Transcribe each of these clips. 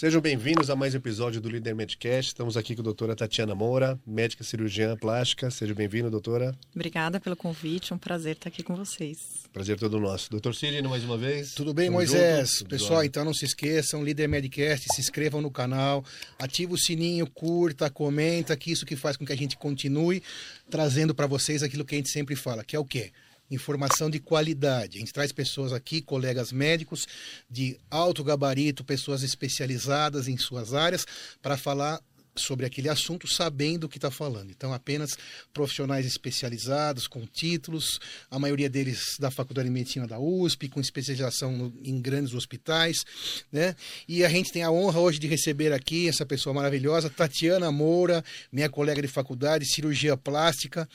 Sejam bem-vindos a mais um episódio do Líder Medcast. Estamos aqui com a doutora Tatiana Moura, médica cirurgiã plástica. Seja bem-vinda, doutora. Obrigada pelo convite, é um prazer estar aqui com vocês. Prazer todo nosso. Doutor Sidney, mais uma vez. Tudo bem, Tamo Moisés? Junto. Pessoal, então não se esqueçam, Líder Medcast, se inscrevam no canal, ativa o sininho, curta, comenta, que isso que faz com que a gente continue trazendo para vocês aquilo que a gente sempre fala, que é o quê? Informação de qualidade. A gente traz pessoas aqui, colegas médicos de alto gabarito, pessoas especializadas em suas áreas, para falar sobre aquele assunto sabendo o que está falando. Então, apenas profissionais especializados, com títulos, a maioria deles da Faculdade de Medicina da USP, com especialização no, em grandes hospitais. Né? E a gente tem a honra hoje de receber aqui essa pessoa maravilhosa, Tatiana Moura, minha colega de faculdade, cirurgia plástica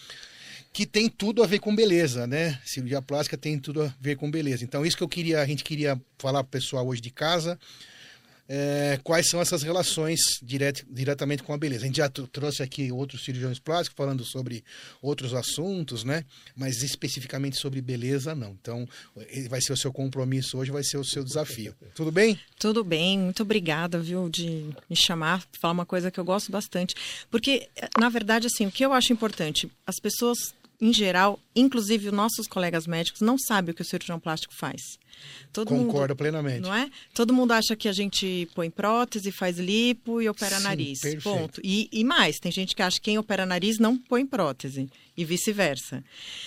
que tem tudo a ver com beleza, né? Cirurgia plástica tem tudo a ver com beleza. Então, isso que eu queria, a gente queria falar para o pessoal hoje de casa, é, quais são essas relações diret, diretamente com a beleza. A gente já trouxe aqui outros cirurgiões plásticos falando sobre outros assuntos, né? Mas especificamente sobre beleza, não. Então, vai ser o seu compromisso hoje, vai ser o seu desafio. Tudo bem? Tudo bem, muito obrigada, viu, de me chamar, falar uma coisa que eu gosto bastante. Porque, na verdade, assim, o que eu acho importante, as pessoas em geral, inclusive os nossos colegas médicos, não sabem o que o cirurgião plástico faz. Todo Concordo mundo, plenamente. Não é? Todo mundo acha que a gente põe prótese, faz lipo e opera Sim, nariz. Perfeito. Ponto. E, e mais, tem gente que acha que quem opera nariz não põe prótese. E vice-versa.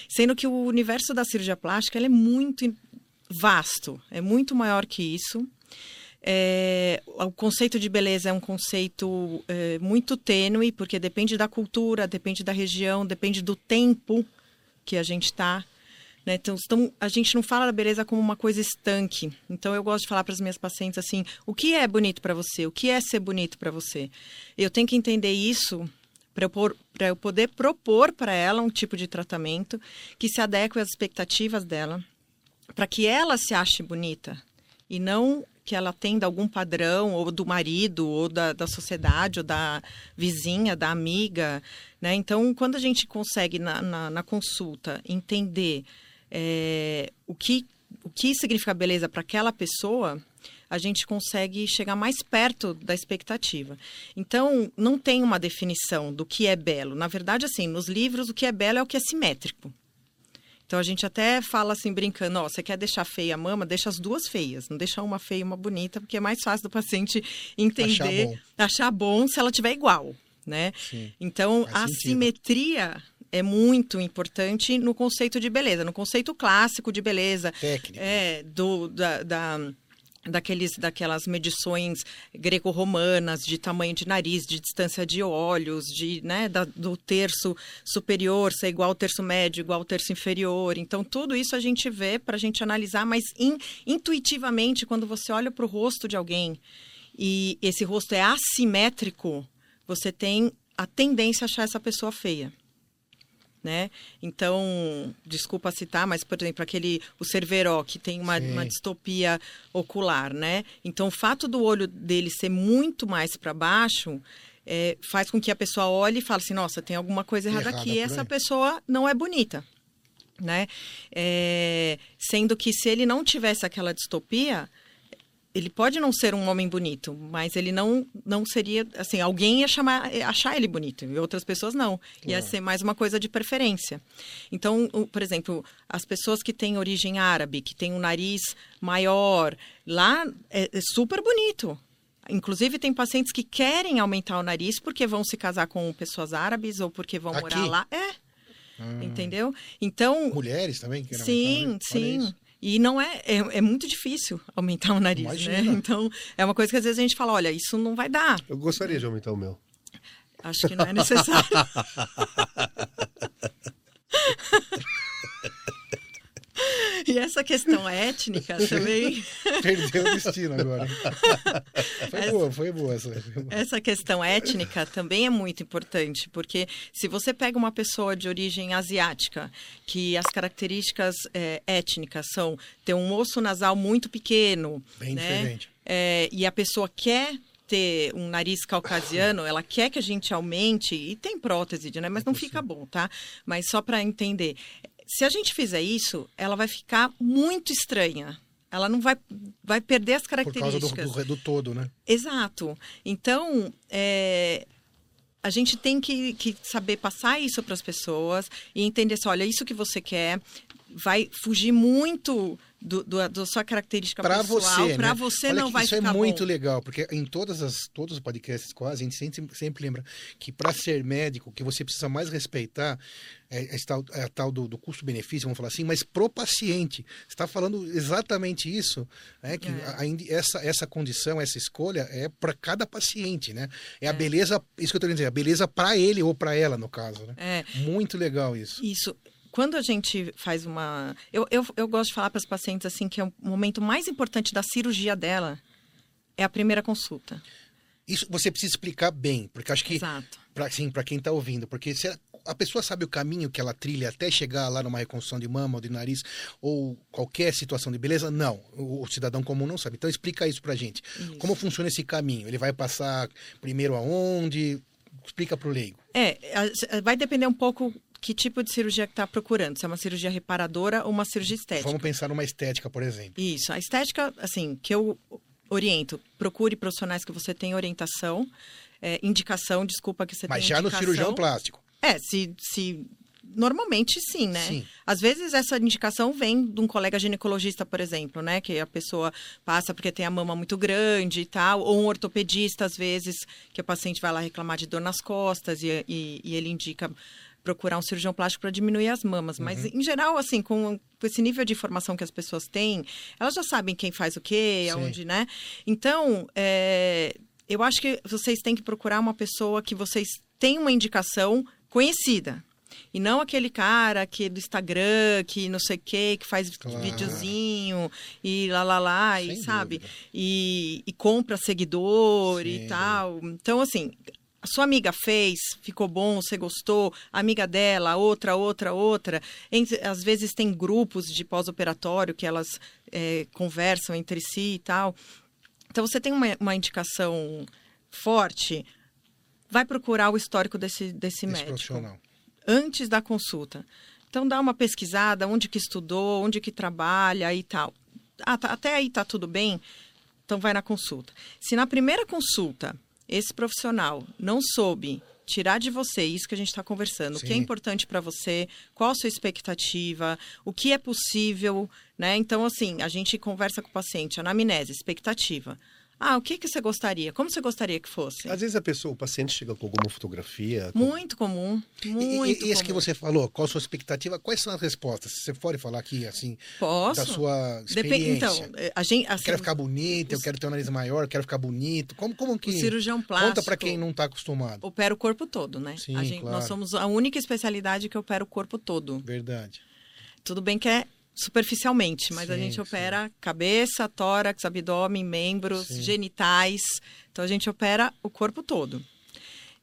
Sendo que o universo da cirurgia plástica é muito vasto, é muito maior que isso. É, o conceito de beleza é um conceito é, muito tênue, porque depende da cultura, depende da região, depende do tempo que a gente está. Né? Então, então, a gente não fala da beleza como uma coisa estanque. Então, eu gosto de falar para as minhas pacientes assim: o que é bonito para você? O que é ser bonito para você? Eu tenho que entender isso para eu, poder propor para ela um tipo de tratamento que se adeque às expectativas dela, para que ela se ache bonita e não que ela atenda algum padrão, ou do marido, ou da, da sociedade, ou da vizinha, da amiga. Né? Então, quando a gente consegue, na, na, na consulta, entender é, o, que, o que significa beleza para aquela pessoa, a gente consegue chegar mais perto da expectativa. Então, não tem uma definição do que é belo. Na verdade, assim, nos livros, o que é belo é o que é simétrico. Então a gente até fala assim, brincando, ó, você quer deixar feia a mama, deixa as duas feias, não deixa uma feia e uma bonita, porque é mais fácil do paciente entender, achar bom, achar bom se ela tiver igual, né? Sim, então a sentido. simetria é muito importante no conceito de beleza, no conceito clássico de beleza. Técnico. É, do, da, da daqueles, daquelas medições greco-romanas de tamanho de nariz, de distância de olhos, de, né, da, do terço superior ser igual ao terço médio, igual ao terço inferior. Então, tudo isso a gente vê para a gente analisar, mas in, intuitivamente, quando você olha para o rosto de alguém e esse rosto é assimétrico, você tem a tendência a achar essa pessoa feia né? Então, desculpa citar, mas, por exemplo, aquele, o Cerveró, que tem uma, uma distopia ocular, né? Então, o fato do olho dele ser muito mais para baixo é, faz com que a pessoa olhe e fale assim, nossa, tem alguma coisa errada, errada aqui, essa pessoa não é bonita, né? É, sendo que se ele não tivesse aquela distopia, ele pode não ser um homem bonito, mas ele não não seria assim, alguém ia chamar achar ele bonito e outras pessoas não. Ia ser mais uma coisa de preferência. Então, por exemplo, as pessoas que têm origem árabe, que têm um nariz maior, lá é, é super bonito. Inclusive, tem pacientes que querem aumentar o nariz porque vão se casar com pessoas árabes ou porque vão Aqui? morar lá. É. Hum. Entendeu? Então. Mulheres também? Sim, sim. E não é, é, é, muito difícil aumentar o nariz, né? Imagina. né? Então, é uma coisa que às vezes a gente fala, olha, isso não vai dar. Eu gostaria de aumentar o meu. Acho que não é necessário. E essa questão étnica também. Perdeu o destino agora. Foi essa, boa, foi boa essa. Essa questão étnica também é muito importante, porque se você pega uma pessoa de origem asiática, que as características é, étnicas são ter um osso nasal muito pequeno. Bem né? diferente. É, e a pessoa quer ter um nariz caucasiano, ela quer que a gente aumente, e tem prótese, né? Mas não fica bom, tá? Mas só para entender se a gente fizer isso, ela vai ficar muito estranha. ela não vai, vai perder as Por causa características. do, do, do todo, né? Exato. Então, é, a gente tem que, que saber passar isso para as pessoas e entender assim, olha, isso que você quer vai fugir muito do, do- da sua característica Pra pessoal. você, Para né? você Olha não que vai isso ficar é muito bom. legal, porque em todas as, todos os podcasts quase, a gente sempre, sempre lembra que para ser médico, o que você precisa mais respeitar é, é a tal, é a tal do, do custo-benefício, vamos falar assim, mas pro paciente. Você está falando exatamente isso, né? Que É. a- a- essa, essa condição, essa escolha é para cada paciente, né? É, a beleza, isso que eu estou dizendo, a beleza para ele ou para ela, no caso, né? É, Muito legal isso. Isso. Quando a gente faz uma. Eu, eu, eu gosto de falar para as pacientes assim que é o momento mais importante da cirurgia dela é a primeira consulta. Isso você precisa explicar bem, porque acho que Exato. para assim, para quem está ouvindo, porque se a, pessoa sabe o caminho que ela trilha até chegar lá numa reconstrução de mama ou de nariz ou qualquer situação de beleza, não, o, o cidadão comum não sabe. Então explica isso pra gente. Isso. Como funciona esse caminho? Ele vai passar primeiro aonde? Explica pro leigo. É, vai depender um pouco que tipo de cirurgia que está procurando. Se é uma cirurgia reparadora ou uma cirurgia estética. Vamos pensar numa estética, por exemplo. Isso. A estética, assim, que eu oriento, procure profissionais que você tem orientação, é, indicação, desculpa que você Mas tem já no indicação. cirurgião plástico. É, se, se normalmente sim, né? Sim. Às vezes essa indicação vem de um colega ginecologista, por exemplo, né? Que a pessoa passa porque tem a mama muito grande e tal, ou um ortopedista, às vezes, que o paciente vai lá reclamar de dor nas costas e, e- e ele indica procurar um cirurgião plástico para diminuir as mamas. Mas, Uhum. em geral, assim, com, esse nível de informação que as pessoas têm, elas já sabem quem faz o quê, Sim. aonde, né? Então, é, eu acho que vocês têm que procurar uma pessoa que vocês têm uma indicação conhecida. E não aquele cara que é do Instagram, que não sei o quê, que faz Claro. videozinho e lá lá lá, e Sem sabe? dúvida. E, e compra seguidor Sim. e tal. Então, assim, sua amiga fez, ficou bom, você gostou, amiga dela, outra, outra, outra. Entre- às vezes tem grupos de pós-operatório que elas é, conversam entre si e tal. Então, você tem uma, uma indicação forte, vai procurar o histórico desse, desse Esse médico antes da consulta. Então dá uma pesquisada, onde que estudou, onde que trabalha e tal. Ah, tá- até aí tá tudo bem, então vai na consulta. Se na primeira consulta esse profissional não soube tirar de você isso que a gente está conversando, o que é Sim. importante para você, qual a sua expectativa, o que é possível, né? Então, assim, a gente conversa com o paciente, anamnese, expectativa. Ah, o que, que você gostaria? Como você gostaria que fosse? Às vezes a pessoa, o paciente chega com alguma fotografia. com- Muito comum, E- muito e, e esse que você falou, qual a sua expectativa? Quais são as respostas? Você pode falar aqui, assim, Posso? da sua Depende, experiência? então, eh, a gente, Eu assim, quero ficar bonito, eu os- quero ter um nariz maior, eu quero ficar bonito. Como, como que. o cirurgião plástico Conta pra quem não tá acostumado. opera o corpo todo, né? Sim, gente, claro. Nós somos a única especialidade que opera o corpo todo. Verdade. Tudo bem que é superficialmente, mas a Sim, gente sim. opera cabeça, tórax, abdômen, membros, Sim. genitais. Então a gente opera o corpo todo.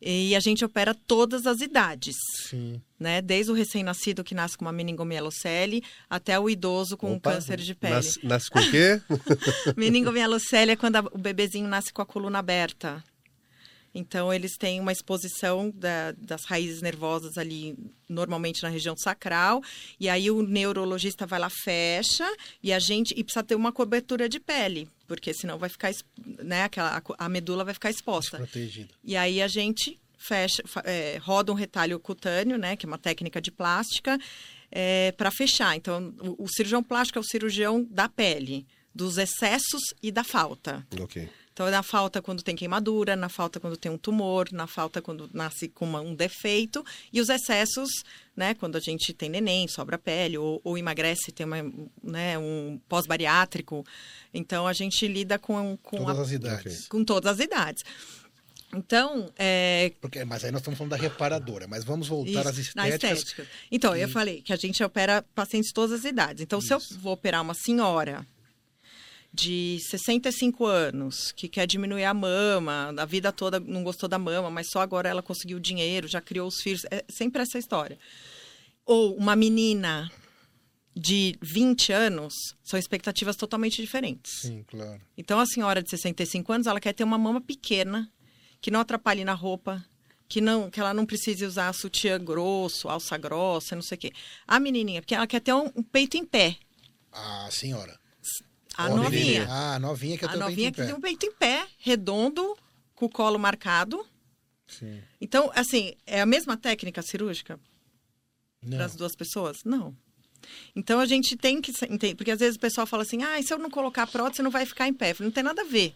E a gente opera todas as idades, Sim. né? Desde o recém-nascido que nasce com uma meningomielocele até o idoso com um Opa, câncer de pele. Nasce, nasce com o quê? Meningomielocele é quando a- o bebezinho nasce com a coluna aberta. Então, eles têm uma exposição da- das raízes nervosas ali, normalmente na região sacral. E aí, o neurologista vai lá, fecha, e a gente... E precisa ter uma cobertura de pele, porque senão vai ficar... Né, aquela, a medula vai ficar exposta. Protegido. E aí, a gente fecha, é, roda um retalho cutâneo, né, que é uma técnica de plástica, para fechar. Então, o, o cirurgião plástico é o cirurgião da pele, dos excessos e da falta. ok. Então, é na falta quando tem queimadura, na falta quando tem um tumor, na falta quando nasce com uma- um defeito, e os excessos, né, quando a gente tem neném, sobra pele, ou, ou emagrece, tem uma, né, um pós-bariátrico. Então, a gente lida com, com, Todas a- as idades. com todas as idades. Então, é, Porque, mas aí nós estamos falando da reparadora. Mas vamos voltar às isso, na estéticas. estética. Então, eu que- falei que a gente opera pacientes de todas as idades. Então, se eu Isso. vou operar uma senhora de 65 anos que quer diminuir a mama, a vida toda não gostou da mama, mas só agora ela conseguiu dinheiro, já criou os filhos, é sempre essa história. Ou uma menina de 20 anos, são expectativas totalmente diferentes. Sim, claro. Então, a senhora de 65 anos, ela quer ter uma mama pequena, que não atrapalhe na roupa, que não que ela não precise usar sutiã grosso, alça grossa, não sei o quê. A menininha, porque ela quer ter um, um peito em pé. A senhora. A novinha. Ah, a novinha que eu A tenho novinha peito que em tem um peito em pé, redondo, com o colo marcado. Sim. Então, assim, é a mesma técnica cirúrgica para as duas pessoas? Não. Então a gente tem que entender, porque às vezes o pessoal fala assim: "Ah, se eu não colocar prótese, não vai ficar em pé". Falei, Não tem nada a ver.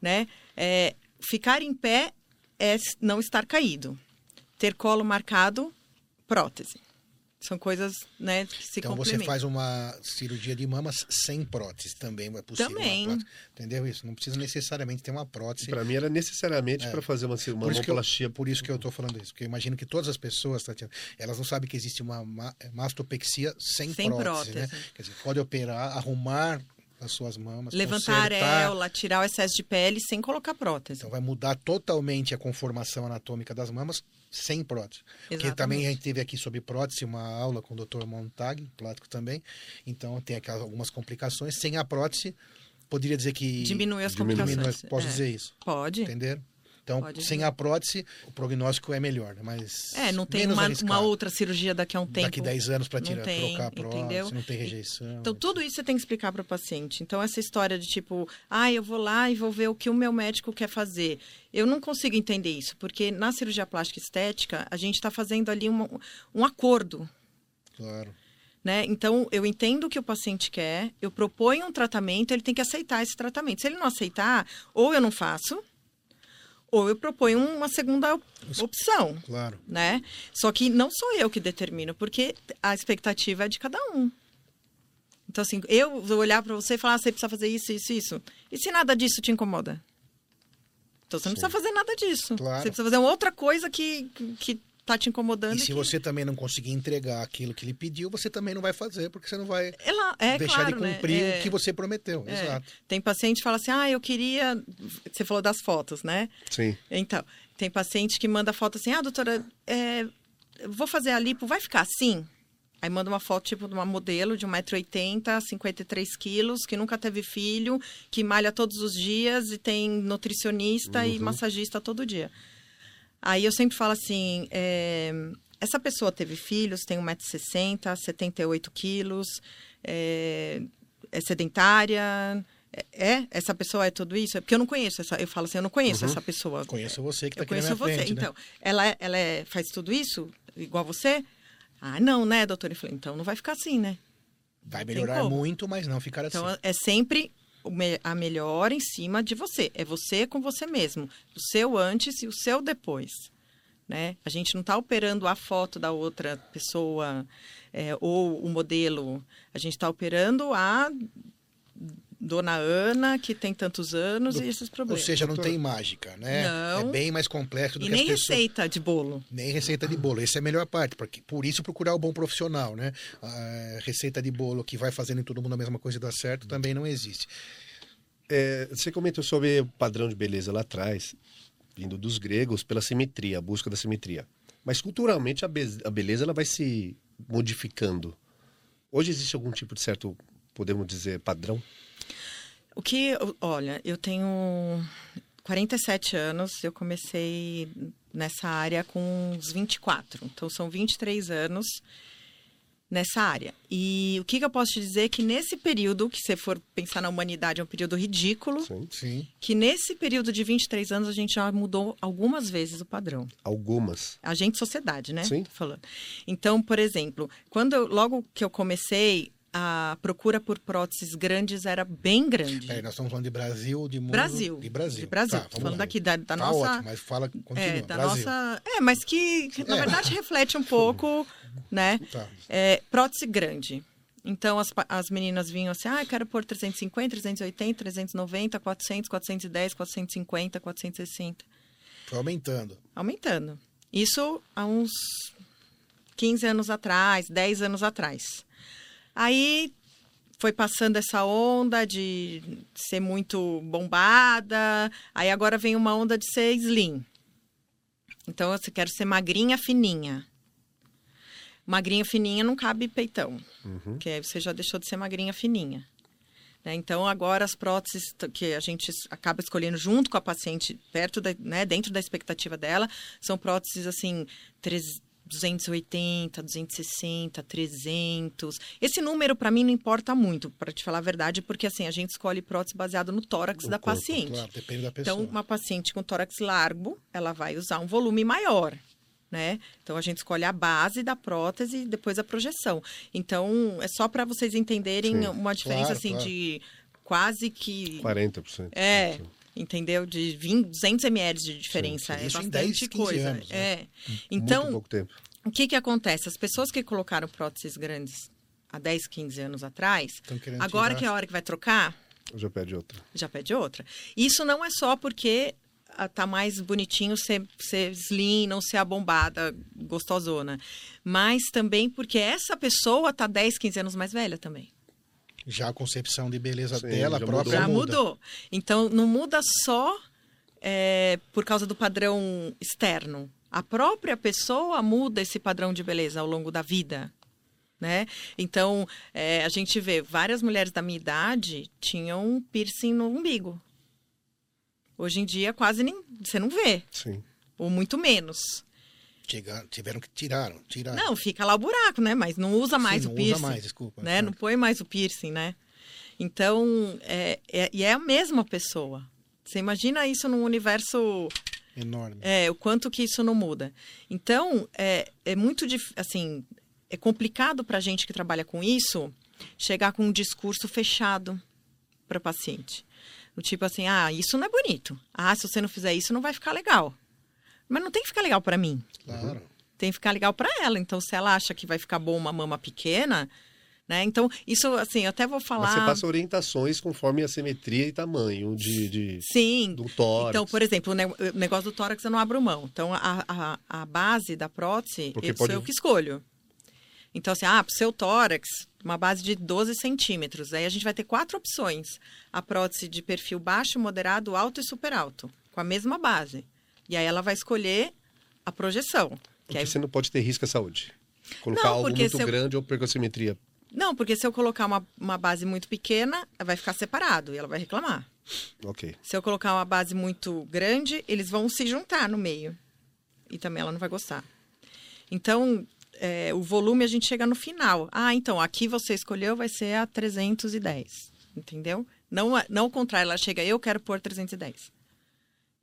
Né? É, ficar em pé é não estar caído. Ter colo marcado, prótese. São coisas, né, que se Então você faz uma cirurgia de mamas sem prótese também, é possível. Também. prótese. Entendeu isso? Não precisa necessariamente ter uma prótese. Para mim era necessariamente para fazer uma, uma Por isso, que eu, mamoplastia. por isso que eu estou falando isso, porque eu imagino que todas as pessoas, Tatiana, elas não sabem que existe uma ma- mastopexia sem, Sem prótese, né? prótese. Quer dizer, pode operar, arrumar as suas mamas, Levantar a consertar. areola, tirar o excesso de pele sem colocar prótese. Então vai mudar totalmente a conformação anatômica das mamas sem prótese. Porque Exatamente. também a gente teve aqui sobre prótese uma aula com o Dr. Montag, plástico também. Então tem aquelas, algumas complicações. Sem a prótese, poderia dizer que Diminui as complicações. diminui- posso É. dizer isso, Pode. entenderam? Então, Pode sem a prótese, o prognóstico é melhor, né? mas É, não tem uma, uma outra cirurgia daqui a um tempo. Daqui 10 anos para tirar, tem, trocar a prótese, entendeu? não tem rejeição. Então, tudo isso você tem que explicar para o paciente. Então, essa história de tipo, ah, eu vou lá e vou ver o que o meu médico quer fazer. Eu não consigo entender isso, porque na cirurgia plástica estética, a gente está fazendo ali uma- um acordo. Claro. Né? Então, eu entendo o que o paciente quer, eu proponho um tratamento, ele tem que aceitar esse tratamento. Se ele não aceitar, ou eu não faço, ou eu proponho uma segunda op- opção Claro. né? Só que não sou eu que determino, porque a expectativa é de cada um. Então, assim, eu vou olhar para você e falar, ah, você precisa fazer isso, isso, isso. E se nada disso te incomoda? Então, você não precisa fazer nada disso. Claro. Você precisa fazer outra coisa que, que tá te incomodando. E se que- você também não conseguir entregar aquilo que ele pediu, você também não vai fazer, porque você não vai Ela, é deixar claro, de né? cumprir É, o que você prometeu. é. Exato. Tem paciente que fala assim, ah, eu queria... Você falou das fotos, né? Sim. Então, tem paciente que manda foto assim, ah, doutora, é, vou fazer a lipo, vai ficar assim? Aí manda uma foto, tipo, de uma modelo de 1,80m, 53 quilos, que nunca teve filho, que malha todos os dias e tem nutricionista e massagista todo dia. Aí eu sempre falo assim, é, essa pessoa teve filhos, tem 1,60m, 78 quilos, é, é sedentária... É? Essa pessoa é tudo isso? É Porque eu não conheço essa... Eu falo assim, eu não conheço essa pessoa. Conheço você que está aqui na conheço minha você. frente, né? Então, ela, é- ela é- faz tudo isso igual você? Ah, não, né, doutor? Eu falei, então não vai ficar assim, né? Vai melhorar muito, mas não ficar assim. Então, é sempre a melhor em cima de você. É você com você mesmo. O seu antes e o seu depois. Né? A gente não está operando a foto da outra pessoa é, ou o modelo. A gente está operando a dona Ana, que tem tantos anos, e esses Ou problemas. seja, não tem mágica, né? Não. É bem mais complexo do e que as nem pessoas... receita de bolo. Nem receita de bolo. Essa é a melhor parte. Porque, por isso, procurar o bom profissional, né? A receita de bolo que vai fazendo em todo mundo a mesma coisa e dá certo também não existe. É, você comentou sobre o padrão de beleza lá atrás, vindo dos gregos, pela simetria, a busca da simetria. Mas culturalmente a, be- a beleza ela vai se modificando. Hoje existe algum tipo de certo, podemos dizer, padrão? O que, olha, eu tenho 47 anos, eu comecei nessa área com uns 24, então são 23 anos nessa área. E o que, que eu posso te dizer é que nesse período, que você for pensar na humanidade, é um período ridículo, Sim. Sim. que nesse período de 23 anos a gente já mudou algumas vezes o padrão. Algumas. A gente, sociedade, né? Sim. Tô falando. Então, por exemplo, quando eu- logo que eu comecei, a procura por próteses grandes era bem grande. Peraí, nós estamos falando de Brasil de mundo? Brasil. De Brasil. De Brasil. Tá, falando lá. daqui da, da Tá nossa. ótimo, mas fala, continua. é, da Brasil. nossa. É, mas que, na É. verdade reflete um pouco, né? Tá. É, prótese grande. Então as, as meninas vinham assim, ah, eu quero pôr 350, 380, 390, 400, 410, 450, 460. Foi aumentando. Aumentando. Isso há uns 15 anos atrás, 10 anos atrás. Aí foi passando essa onda de ser muito bombada, aí agora vem uma onda de ser slim. Então, eu quero ser magrinha, fininha. Magrinha, fininha não cabe peitão, que aí você já deixou de ser magrinha, fininha. Né? Então, agora as próteses que a gente acaba escolhendo junto com a paciente, perto da, né, dentro da expectativa dela, são próteses assim, tres- 280, 260, 300. Esse número para mim não importa muito, para te falar a verdade, porque assim, a gente escolhe prótese baseado no tórax No da corpo, paciente. Claro, depende da pessoa. Então, uma paciente com tórax largo, ela vai usar um volume maior, né? Então, a gente escolhe a base da prótese e depois a projeção. Então, é só para vocês entenderem Sim. uma diferença, Claro, assim, claro. de quase que... 40%. É, entendeu? De 20, 200 ml de diferença. Sim, É isso em bastante 10, 15 coisa. anos, né? É. Muito Então, pouco tempo. o que que acontece? As pessoas que colocaram próteses grandes há 10, 15 anos atrás, agora tirar. que é a hora que vai trocar, Já pede outra. já pede outra. Isso não é só porque ah, tá mais bonitinho ser, ser slim, não ser a bombada gostosona. Mas também porque essa pessoa tá 10, 15 anos mais velha também. Já a concepção de beleza Sim, dela já própria Já muda. mudou. Então, não muda só é, por causa do padrão externo. A própria pessoa muda esse padrão de beleza ao longo da vida. Né? Então, é, a gente vê várias mulheres da minha idade tinham piercing no umbigo. Hoje em dia, quase nem, você não vê, Sim. ou muito menos. Chegaram- tiveram que tiraram, tiraram. Não, fica lá o buraco, né? Mas não usa mais Sim, o não piercing. usa mais, desculpa. né? Não põe mais o piercing, né? Então, é, é- e é a mesma pessoa. Você imagina isso num universo, Enorme. é, o quanto que isso não muda. Então, é, é muito, assim, é complicado para a gente que trabalha com isso chegar com um discurso fechado para o paciente. Do tipo assim, ah, isso não é bonito. Ah, se você não fizer isso, não vai ficar legal. Mas não tem que ficar legal para mim Claro. tem que ficar legal para ela. Então, se ela acha que vai ficar bom uma mama pequena, né? Então, isso, assim, eu até vou Mas falar. você passa orientações conforme a simetria e tamanho de, de- Sim. do tórax. Então, por exemplo, o ne- o negócio do tórax eu não abro mão. Então, a, a, a base da prótese, Porque eu, pode- sou eu que escolho. Então, assim, ah, pro seu tórax, uma base de 12 centímetros. Aí a gente vai ter quatro opções. A prótese de perfil baixo, moderado, alto e super alto. Com a mesma base. E aí ela vai escolher a projeção. Que Porque aí você não pode ter risco à saúde. Colocar Não, algo muito eu- grande ou perder a simetria. Não, porque se eu colocar uma, uma base muito pequena, vai ficar separado e ela vai reclamar. Ok. Se eu colocar uma base muito grande, eles vão se juntar no meio. E também ela não vai gostar. Então, é, o volume a gente chega no final. Ah, então, aqui você escolheu, vai ser a 310. Entendeu? Não, não o contrário, ela chega, eu quero pôr 310.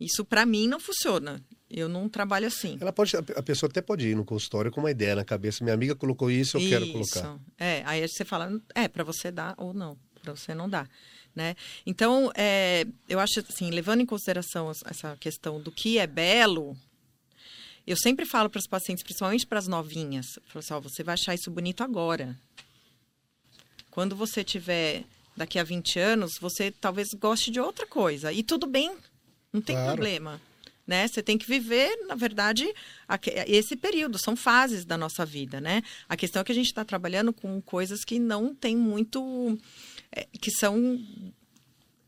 Isso para mim não funciona. Eu não trabalho assim. Ela pode, a pessoa até pode ir no consultório com uma ideia na cabeça. Minha amiga colocou isso, eu quero colocar. É, aí você fala, é, para você dar ou não, para você não dá, né? Então, é, eu acho assim, levando em consideração essa questão do que é belo, eu sempre falo para os pacientes, principalmente para as novinhas, falo assim, você vai achar isso bonito agora. Quando você tiver daqui a 20 anos, você talvez goste de outra coisa. E tudo bem, não tem Claro. problema. Né? Você tem que viver, na verdade, esse período. São fases da nossa vida, né? A questão é que a gente está trabalhando com coisas que não tem muito... é, que são,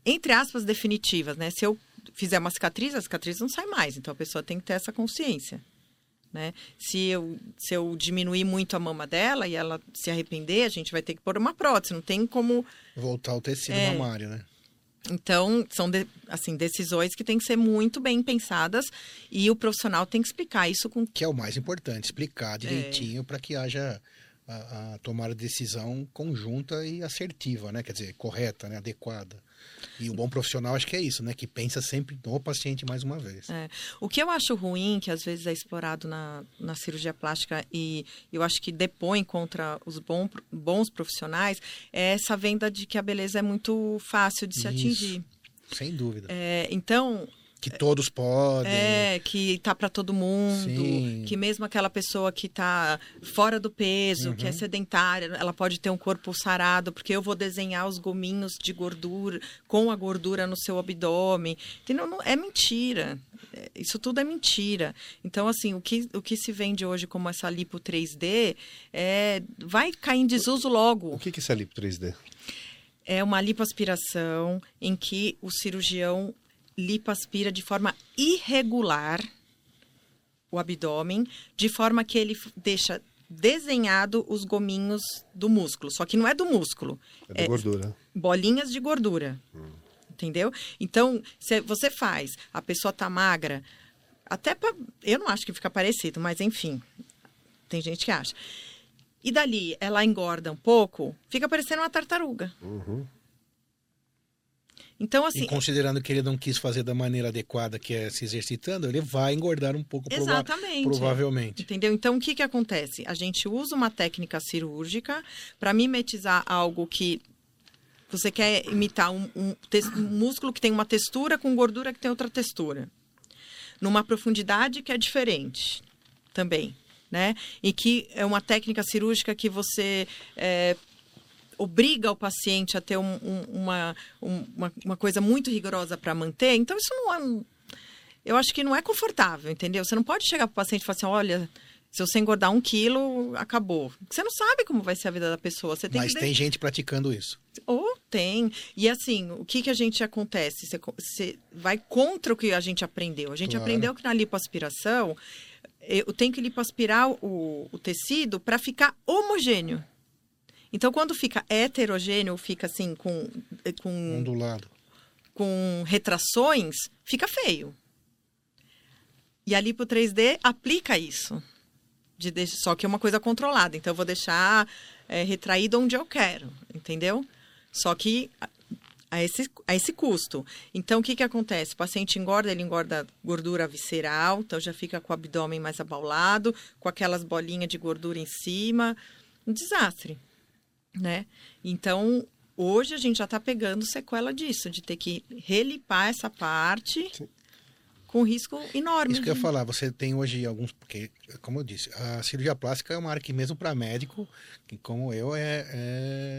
entre aspas, definitivas, né? Se eu fizer uma cicatriz, a cicatriz não sai mais. Então, a pessoa tem que ter essa consciência. Né? Se, eu, se eu diminuir muito a mama dela e ela se arrepender, a gente vai ter que pôr uma prótese. Não tem como Voltar ao tecido É. mamário, né? Então, são de- assim, decisões que têm que ser muito bem pensadas e o profissional tem que explicar isso com. Que é o mais importante, É. explicar direitinho para que haja a, a tomada de decisão conjunta e assertiva, né? Quer dizer, correta, né? adequada. E o bom profissional acho que é isso, né? Que pensa sempre no paciente mais uma vez. é. O que eu acho ruim, que às vezes é explorado na, na cirurgia plástica e eu acho que depõe contra os bom, bons profissionais, é essa venda de que a beleza é muito fácil de se Isso. atingir. Sem dúvida. É, então, Que todos podem. É, que tá para todo mundo, Sim. que mesmo aquela pessoa que tá fora do peso, que é Uhum. sedentária, ela pode ter um corpo sarado, porque eu vou desenhar os gominhos de gordura, com a gordura no seu abdômen. Entendeu? Não, é mentira. É, Isso tudo é mentira. Então, assim, o que, o que se vende hoje como essa lipo 3D é, vai cair em desuso logo O que que é essa lipo 3D? é uma lipoaspiração em que o cirurgião lipoaspira de forma irregular o abdômen, de forma que ele deixa desenhado os gominhos do músculo. Só que não é do músculo, É É. gordura. bolinhas de gordura. Entendeu? Então, se você faz, a pessoa tá magra, até pra, eu não acho que fica parecido, mas enfim, Tem gente que acha. E dali ela engorda um pouco, fica parecendo uma tartaruga. Uhum. Então, assim. E considerando que ele não quis fazer da maneira adequada, que é se exercitando, ele vai engordar um pouco, prova Exatamente. provavelmente. Entendeu? Então, o que, que acontece? A gente usa uma técnica cirúrgica para mimetizar algo que você quer imitar um, um, um, músculo que tem uma textura com gordura que tem outra textura. Numa profundidade que é diferente também. Né? E que é uma técnica cirúrgica que você é, obriga o paciente a ter um, um, uma, uma, uma coisa muito rigorosa para manter. Então, isso não é um. Eu acho que não é confortável, entendeu? Você não pode chegar para o paciente e falar assim: olha, se você engordar um quilo, acabou. Você não sabe como vai ser a vida da pessoa. Você tem Mas que... tem gente praticando isso. Ou tem. E assim, o que, que a gente acontece? Você, você vai contra o que a gente aprendeu. A gente Claro. aprendeu que na lipoaspiração, eu tenho que lipoaspirar o, o tecido para ficar homogêneo. Então, quando fica heterogêneo, fica assim, com, com, Ondulado. com retrações, fica feio. E a lipo 3D aplica isso. De só que é uma coisa controlada. Então, eu vou deixar é, retraído onde eu quero, entendeu? Só que a, a esse, a esse custo. Então, o que, que acontece? O paciente engorda, ele engorda gordura visceral, então já fica com o abdômen mais abaulado, com aquelas bolinhas de gordura em cima. Um desastre, né? Então, hoje a gente já está pegando sequela disso, de ter que relipar essa parte com risco enorme. Isso que eu ia de- falar, você tem hoje alguns, porque, como eu disse, a cirurgia plástica é uma área que mesmo para médico, que como eu, é,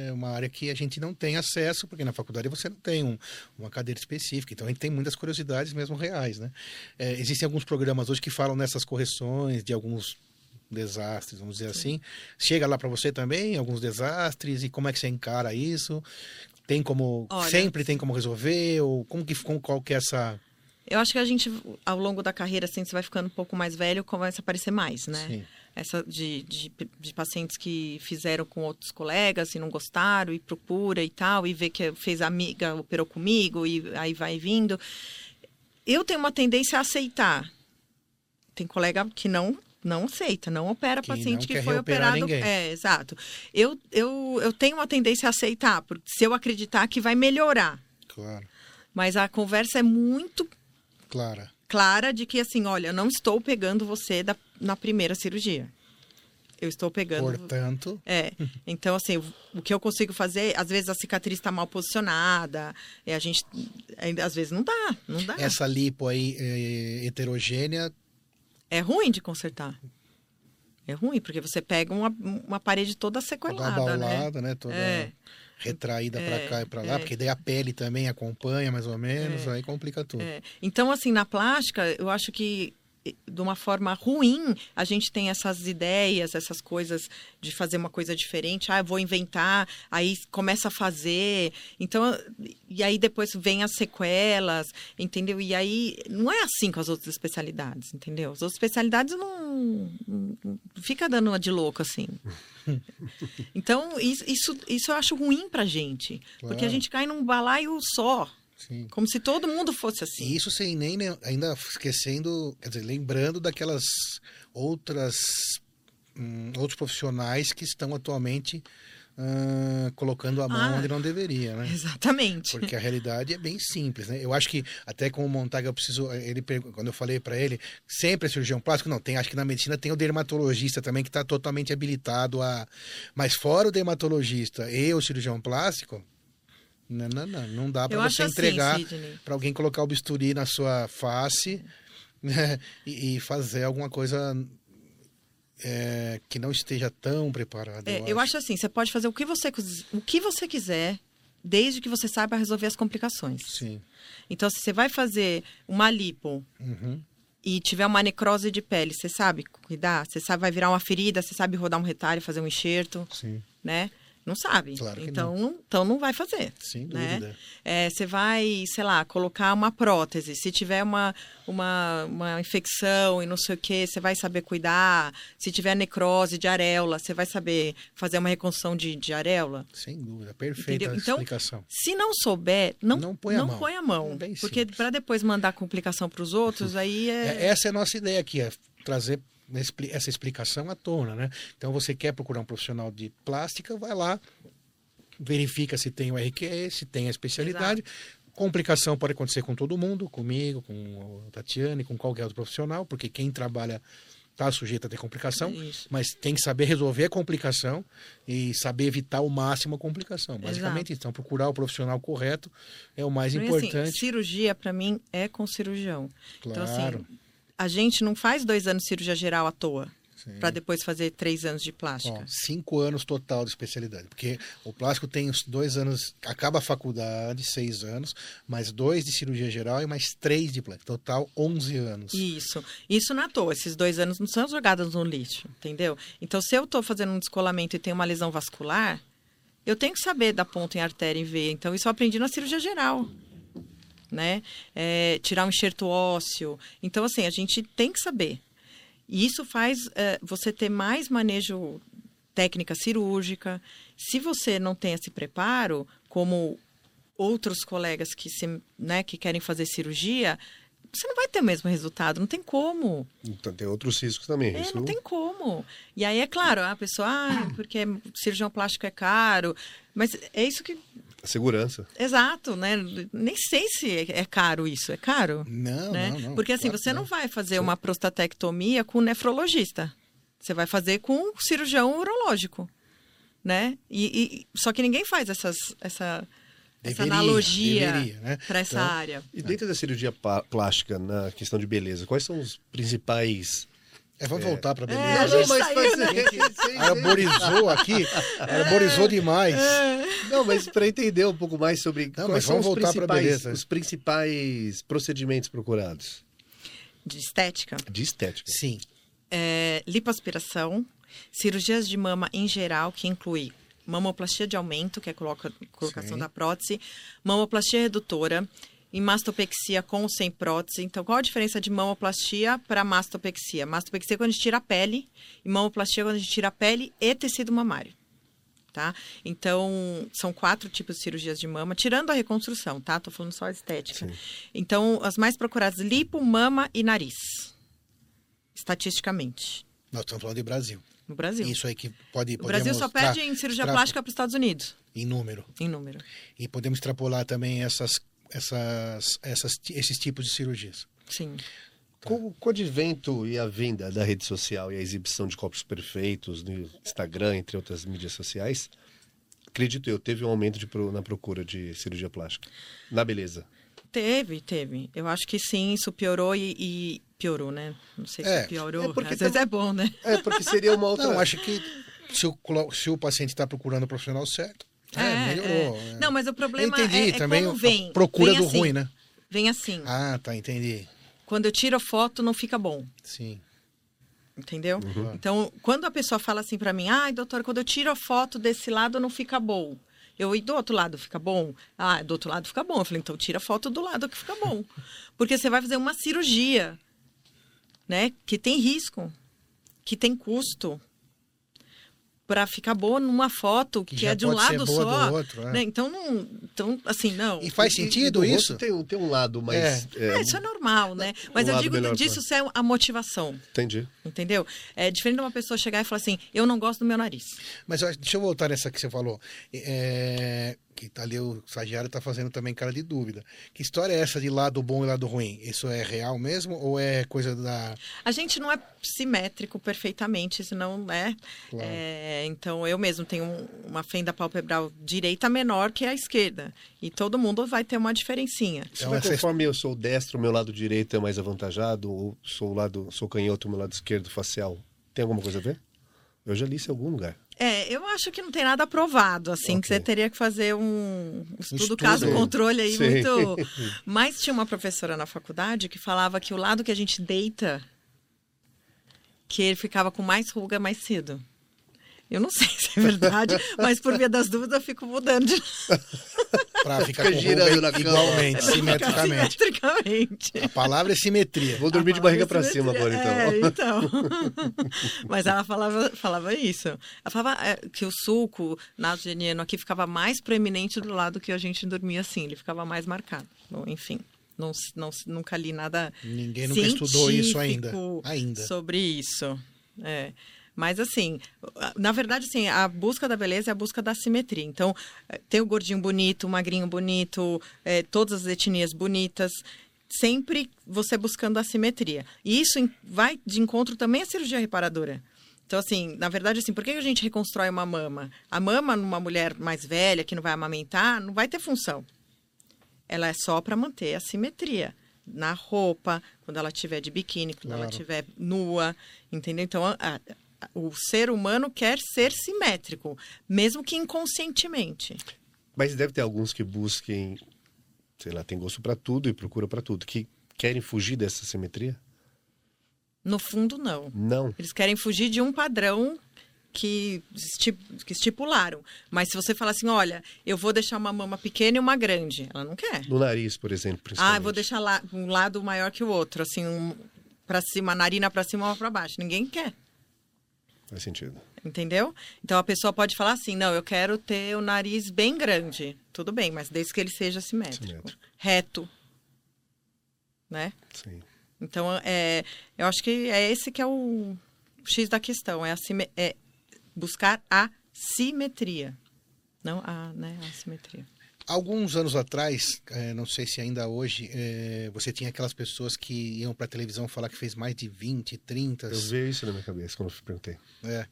é uma área que a gente não tem acesso, porque na faculdade você não tem um- uma cadeira específica, então a gente tem muitas curiosidades mesmo reais, né? É, existem alguns programas hoje que falam nessas correções de alguns desastres, vamos dizer assim. Chega lá para você também, alguns desastres, e como é que você encara isso? Tem como, Olha- sempre tem como resolver, ou como que, como, qual que é essa... Eu acho que a gente, ao longo da carreira, assim, você vai ficando um pouco mais velho, começa a aparecer mais, né? Sim. Essa de, de, de pacientes que fizeram com outros colegas e não gostaram, e procura e tal, e vê que fez amiga, operou comigo, e aí vai vindo. Eu tenho uma tendência a aceitar. Tem colega que não não aceita, não opera Que paciente não que foi operado. ninguém. É, exato. Eu, eu, eu tenho uma tendência a aceitar, porque se eu acreditar que vai melhorar. Claro, Mas a conversa é muito clara. clara de que assim, olha, eu não estou pegando você da, na primeira cirurgia. Eu estou pegando. Portanto, É. Então, assim, o que eu consigo fazer, às vezes a cicatriz está mal posicionada, e a gente. ainda- Às vezes não dá, não dá. essa lipo aí é, heterogênea, É ruim de consertar. É ruim, porque você pega uma, uma parede toda toda sequelada, né? abaulada, né? Toda É. retraída É, pra cá e pra lá, é. porque daí a pele também acompanha mais ou menos, É. aí complica tudo. É. Então, assim, na plástica, eu acho que de uma forma ruim, a gente tem essas ideias, essas coisas de fazer uma coisa diferente. Ah, eu vou inventar, aí começa a fazer. Então, e aí depois vem as sequelas, entendeu? E aí não é assim com as outras especialidades, entendeu? As outras especialidades não, não, fica dando uma de louco assim. Então, isso, isso, eu acho ruim pra gente. Porque a Claro. gente cai num balaio só. Sim. Como se todo mundo fosse assim. E isso sem nem nem- ainda esquecendo, quer dizer, lembrando daquelas outras hum, outros profissionais que estão atualmente colocando a mão Ah. onde não deveria, né? Exatamente. Porque a realidade é bem simples, né? Eu acho que até com o Montaga eu preciso, ele quando eu falei para ele, sempre é cirurgião plástico, não, tem, acho que na medicina tem o dermatologista também que está totalmente habilitado a, mas fora o dermatologista e o cirurgião plástico, não, não, não, não dá Eu para você assim, entregar Sidney. para alguém colocar o bisturi na sua face né? e, e fazer alguma coisa é, que não esteja tão preparada. É, eu acho assim, você pode fazer o que você o que você quiser, desde que você saiba resolver as complicações. Sim. Então, se você vai fazer uma lipo Uhum. e tiver uma necrose de pele, você sabe cuidar? Você sabe vai virar uma ferida, você sabe rodar um retalho, fazer um enxerto, Sim, né? Não sabe. Claro então, não. então não vai fazer. sem né? dúvida. É, você vai, sei lá, colocar uma prótese. Se tiver uma, uma, uma infecção e não sei o que, você vai saber cuidar. Se tiver necrose de areola, você vai saber fazer uma reconstrução de, de areola. Sem dúvida, perfeita Entendeu? Então, explicação. Se não souber, não, Não não põe a mão. põe a mão. É porque para depois mandar complicação para os outros, aí É, é. essa é a nossa ideia aqui, é trazer essa explicação à tona, né? Então você quer procurar um profissional de plástica, vai lá, verifica se tem o RQE, se tem a especialidade. Exato. Complicação pode acontecer com todo mundo, comigo, com a Tatiane, com qualquer outro profissional, porque quem trabalha está sujeito a ter complicação, Isso. mas tem que saber resolver a complicação e saber evitar ao máximo a complicação. Basicamente, Exato. então, procurar o profissional correto é o mais assim, importante. Assim, cirurgia, para mim, é com cirurgião. Claro. Então, assim, a gente não faz dois anos de cirurgia geral à toa para depois fazer três anos de plástica. Ó, cinco anos total de especialidade, porque o plástico tem os dois anos, acaba a faculdade, seis anos, mais dois de cirurgia geral e mais três de plástica, total onze anos. Isso, isso na toa, esses dois anos não são jogados no lixo, entendeu? Então, se eu estou fazendo um descolamento e tenho uma lesão vascular, eu tenho que saber dar ponto em artéria e veia. Então, isso eu aprendi na cirurgia geral. Né? É, tirar um enxerto ósseo. Então, assim, a gente tem que saber. E isso faz é, você ter mais manejo técnica cirúrgica. Se você não tem esse preparo, como outros colegas que, se, né, que querem fazer cirurgia, você não vai ter o mesmo resultado, não tem como. Então tem outros riscos também. É, isso... não tem como. E aí, é claro, a pessoa, ah, porque cirurgião plástico é caro, mas é isso que segurança. Exato, né? Nem sei se é caro isso. É caro? Não, né? não, não. Porque assim, claro você não. não vai fazer uma prostatectomia com nefrologista. Você vai fazer com um cirurgião urológico, né? E, e só que ninguém faz essas, essa, deveria, essa analogia né? para essa então, área. E dentro da cirurgia plástica, na questão de beleza, quais são os principais é, vamos é. voltar para beleza. É, a gente não, mas saiu, né? arborizou aqui, arborizou demais. É. Não, mas para entender um pouco mais sobre não, quais são os principais, os principais procedimentos procurados. De estética? De estética. Sim. É, lipoaspiração, cirurgias de mama em geral, que inclui mamoplastia de aumento, que é a colocação Sim. da prótese, mamoplastia redutora, em mastopexia com ou sem prótese. Então, qual a diferença de mamoplastia para mastopexia? Mastopexia é quando a gente tira a pele e mamoplastia é quando a gente tira a pele e tecido mamário. Tá? Então, são quatro tipos de cirurgias de mama, tirando a reconstrução, tá? Tô falando só a estética. Sim. Então, as mais procuradas, lipo, mama e nariz. Estatisticamente. Nós estamos falando de Brasil. No Brasil. Isso aí que pode. O Brasil só perde em cirurgia plástica para os Estados Unidos. Em número. Em número. E podemos extrapolar também essas essas, essas, esses tipos de cirurgias. Sim. Com, com o advento e a vinda da rede social e a exibição de corpos perfeitos no Instagram, entre outras mídias sociais, acredito eu, teve um aumento de, na procura de cirurgia plástica, na beleza. Teve, teve. Eu acho que sim, isso piorou e, e piorou, né? Não sei se é, piorou. É porque Às vezes é bom, né? É, porque seria uma outra... Não, acho que se o, se o paciente está procurando o profissional certo, é, é melhorou. É. Não, mas o problema eu entendi, é, é também como vem. procura vem do assim, ruim, né? Vem assim. Ah, tá, entendi. Quando eu tiro a foto, não fica bom. Sim. Entendeu? Uhum. Então, quando a pessoa fala assim para mim, ai, doutora, quando eu tiro a foto desse lado, não fica bom. Eu, e do outro lado fica bom? Ah, do outro lado fica bom. Eu falei, então tira a foto do lado que fica bom. Porque você vai fazer uma cirurgia, né? Que tem risco, que tem custo, para ficar boa numa foto que, que é de um lado só. Outro, é. né? Então, não, então, assim, não. E faz sentido e, isso? Tem, tem um lado mais. É. é, isso é normal, né? Mas um eu digo disso é a motivação. Entendi. Entendeu? É diferente de uma pessoa chegar e falar assim: eu não gosto do meu nariz. Mas deixa eu voltar nessa que você falou. É, que tá ali o estagiário está fazendo também cara de dúvida. Que história é essa de lado bom e lado ruim? Isso é real mesmo ou é coisa da... A gente não é simétrico perfeitamente, senão é... Claro. é então, eu mesmo tenho uma fenda palpebral direita menor que a esquerda. E todo mundo vai ter uma diferencinha. Então, então conforme eu sou destro, meu lado direito é mais avantajado, ou sou lado, sou canhoto, meu lado esquerdo facial, tem alguma coisa a ver? Eu já li isso em algum lugar. É, eu acho que não tem nada aprovado, assim, okay. que você teria que fazer um estudo, estudo. caso controle aí Sim. muito. Mas tinha uma professora na faculdade que falava que o lado que a gente deita, que ele ficava com mais ruga mais cedo. Eu não sei se é verdade, mas por via das dúvidas eu fico mudando de Para ficar girando na igualmente, cama. simetricamente. simetricamente. A palavra é simetria. Vou dormir de barriga é para cima agora, então. É, então. Mas ela falava, falava isso. Ela falava é, que o sulco nasogeniano aqui ficava mais proeminente do lado que a gente dormia assim. Ele ficava mais marcado. Bom, enfim. Não, não, nunca li nada. Ninguém nunca estudou isso ainda. ainda. Sobre isso. É. Mas assim, na verdade, assim, a busca da beleza é a busca da simetria. Então, eh, tem o gordinho bonito, o magrinho bonito, é, todas as etnias bonitas, sempre você buscando a simetria. E isso vai de encontro também à cirurgia reparadora. Então, assim, na verdade, assim, por que a gente reconstrói uma mama? A mama numa mulher mais velha que não vai amamentar, não vai ter função. Ela é só para manter a simetria na roupa, quando ela tiver de biquíni, quando claro. ela tiver nua, entendeu? Então, a, a, o ser humano quer ser simétrico, mesmo que inconscientemente. Mas deve ter alguns que busquem, sei lá, tem gosto para tudo e procura para tudo, que querem fugir dessa simetria? No fundo, não. Não. Eles querem fugir de um padrão que, estipularam. Mas se você falar assim, olha, eu vou deixar uma mama pequena e uma grande, ela não quer. No nariz, por exemplo. Ah, eu vou deixar lá, um lado maior que o outro, assim, um, para cima, a narina para cima ou para baixo. Ninguém quer. Faz sentido. Entendeu? Então a pessoa pode falar assim: não, eu quero ter o nariz bem grande. Tudo bem, mas desde que ele seja simétrico. simétrico. Reto. Né? Sim. Então, é, eu acho que é esse que é o X da questão: é, a, é buscar a simetria. Não a, né, a simetria. Alguns anos atrás, é, não sei se ainda hoje, é, você tinha aquelas pessoas que iam para a televisão falar que fez mais de 20, 30. Eu vi isso na minha cabeça quando eu perguntei. É,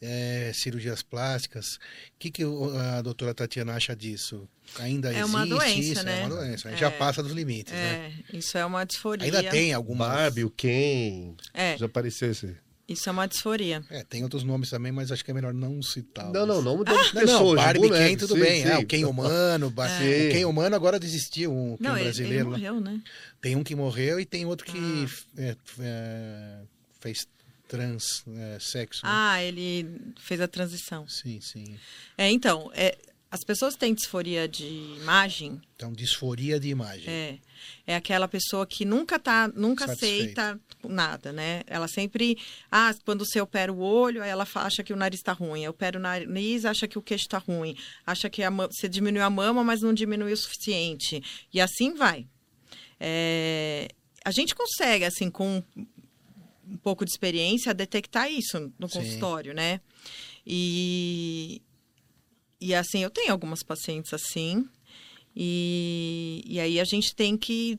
é, cirurgias plásticas. O que, que a doutora Tatiana acha disso? Ainda é existe uma doença, isso? Né? É uma doença. É. Já passa dos limites, né? É, isso é uma disforia. Ainda tem alguma. Barbie, o Ken. É. Já apareceu esse. Isso é uma disforia. É, tem outros nomes também, mas acho que é melhor não citar. Não, não, nome das ah, pessoas. Não, Barbie Ken, tudo sim, bem. Sim. É, o Ken humano. É. O Ken humano agora desistiu, um Ken não, brasileiro. Ele, ele morreu, né? Tem um que morreu e tem outro que ah. é, é, fez trans é, sexo. Né? Ah, ele fez a transição. Sim, sim. É, então, é, as pessoas têm disforia de imagem. Então, disforia de imagem. É. É aquela pessoa que nunca tá, nunca aceita nada, né? Ela sempre, ah, quando você opera o olho, ela acha que o nariz está ruim. Eu opero o nariz, acha que o queixo está ruim. Acha que a, você diminuiu a mama, mas não diminuiu o suficiente. E assim vai. É, a gente consegue, assim, com um pouco de experiência, detectar isso no Sim. consultório, né? E, e assim, eu tenho algumas pacientes assim. E, e aí a gente tem que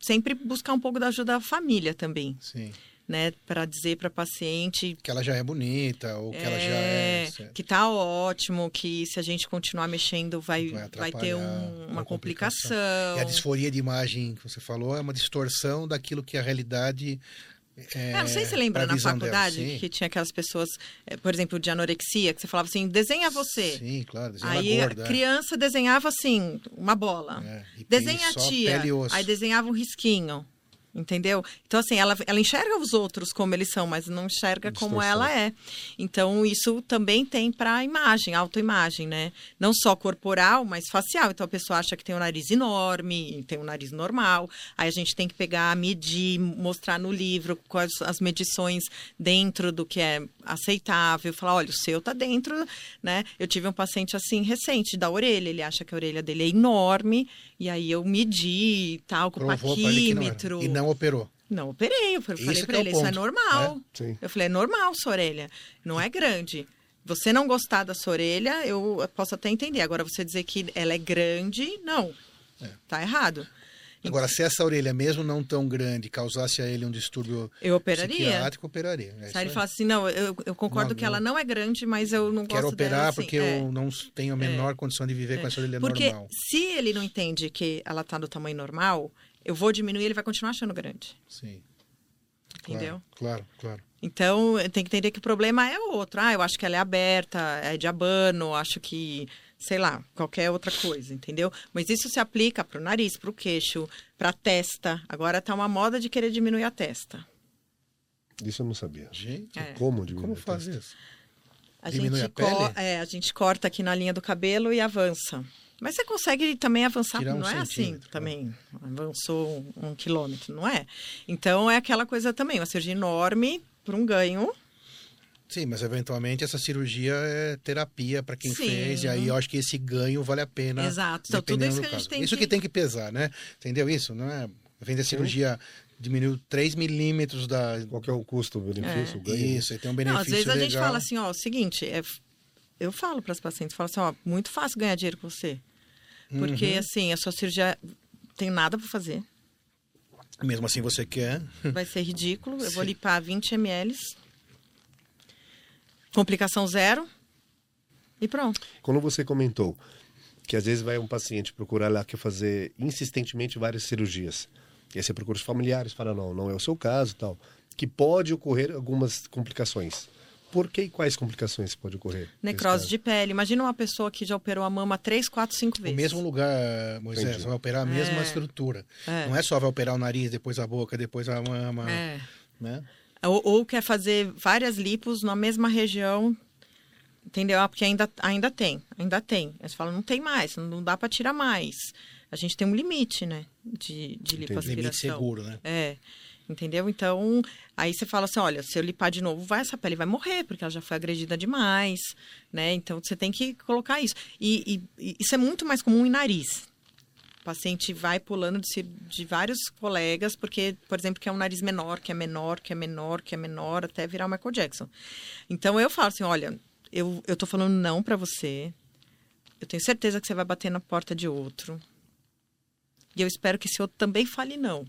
sempre buscar um pouco da ajuda da família também. Sim. Né, para dizer para paciente que ela já é bonita ou que é, ela já é certo. que tá ótimo, que se a gente continuar mexendo vai vai, vai ter um, uma, uma complicação. complicação. E a disforia de imagem que você falou é uma distorção daquilo que a realidade é, é, não sei se você lembra na faculdade dela, que tinha aquelas pessoas, é, por exemplo, de anorexia, que você falava assim, desenha você. Sim, claro, desenha Aí gorda, a é. criança desenhava assim, uma bola. É, desenha a tia, aí desenhava um risquinho. Entendeu? Então, assim, ela, ela enxerga os outros como eles são, mas não enxerga como ela é. Então, isso também tem para a imagem, autoimagem, né? Não só corporal, mas facial. Então, a pessoa acha que tem um nariz enorme, tem um nariz normal. Aí a gente tem que pegar, medir, mostrar no livro quais as medições dentro do que é aceitável. Falar, olha, o seu tá dentro, né? Eu tive um paciente assim recente da orelha. Ele acha que a orelha dele é enorme. E aí eu medi tal, com o paquímetro. E não operou. Não operei, eu falei isso para é ele, isso é normal. É? Eu falei, é normal sua orelha, não é grande. Você não gostar da sua orelha, eu posso até entender. Agora, você dizer que ela é grande, não. É. Tá errado. Agora, se essa orelha, mesmo não tão grande, causasse a ele um distúrbio eu operaria. psiquiátrico, operaria. É se ele falasse assim, não, eu, eu concordo não, que ela não é grande, mas eu não quero gosto operar assim. porque é. eu não tenho a menor é. condição de viver com essa orelha porque normal. Porque se ele não entende que ela está do tamanho normal, eu vou diminuir, ele vai continuar achando grande. Sim. Entendeu? Claro, claro. claro. Então, tem que entender que o problema é outro. Ah, eu acho que ela é aberta, é de abano, acho que sei lá, qualquer outra coisa, entendeu? Mas isso se aplica para o nariz, para o queixo, para a testa. Agora tá uma moda de querer diminuir a testa. Isso eu não sabia. Gente, é. como diminuir como faz isso? A Diminui gente a pele? É, a gente corta aqui na linha do cabelo e avança. Mas você consegue também avançar, um não é assim também. Avançou um, um quilômetro, não é? Então é aquela coisa também, uma cirurgia enorme para um ganho Sim, mas eventualmente essa cirurgia é terapia para quem Sim. fez, e aí eu acho que esse ganho vale a pena. Exato. Então, tudo isso que a gente tem Isso que... que... tem que pesar, né? Entendeu isso? Não é? Vem da cirurgia diminuiu 3 milímetros da. Qual que é o custo, o benefício, é. o ganho? Isso, tem um benefício. Não, às vezes legal. a gente fala assim, ó, o seguinte, é, eu falo para as pacientes, falo assim, ó, muito fácil ganhar dinheiro com você. Porque, uhum. assim, a sua cirurgia tem nada para fazer. Mesmo assim você quer. Vai ser ridículo. Eu Sim. vou limpar 20 ml. Complicação zero. E pronto. Quando você comentou que às vezes vai um paciente procurar lá que fazer insistentemente várias cirurgias. E aí você procura os familiares, fala, não, não é o seu caso tal. Que pode ocorrer algumas complicações. Por que e quais complicações pode ocorrer? Necrose de pele. Imagina uma pessoa que já operou a mama três, quatro, cinco vezes. O mesmo lugar, Moisés, Entendi. vai operar a mesma é. estrutura. É. Não é só vai operar o nariz, depois a boca, depois a mama. É. Né? Ou, ou, quer fazer várias lipos na mesma região, entendeu? Ah, porque ainda, ainda tem, ainda tem. Eles falam, não tem mais, não dá para tirar mais. A gente tem um limite, né, de, de lipoaspiração. Limite seguro, né? É. Entendeu? Então, aí você fala assim, olha, se eu lipar de novo, vai, essa pele vai morrer, porque ela já foi agredida demais, né? Então, você tem que colocar isso. E, e, isso é muito mais comum em nariz. O paciente vai pulando de, de vários colegas, porque, por exemplo, que é um nariz menor, que é menor, que é menor, que é menor, até virar o Michael Jackson. Então, eu falo assim, olha, eu, eu tô falando não para você, eu tenho certeza que você vai bater na porta de outro, e eu espero que esse outro também fale não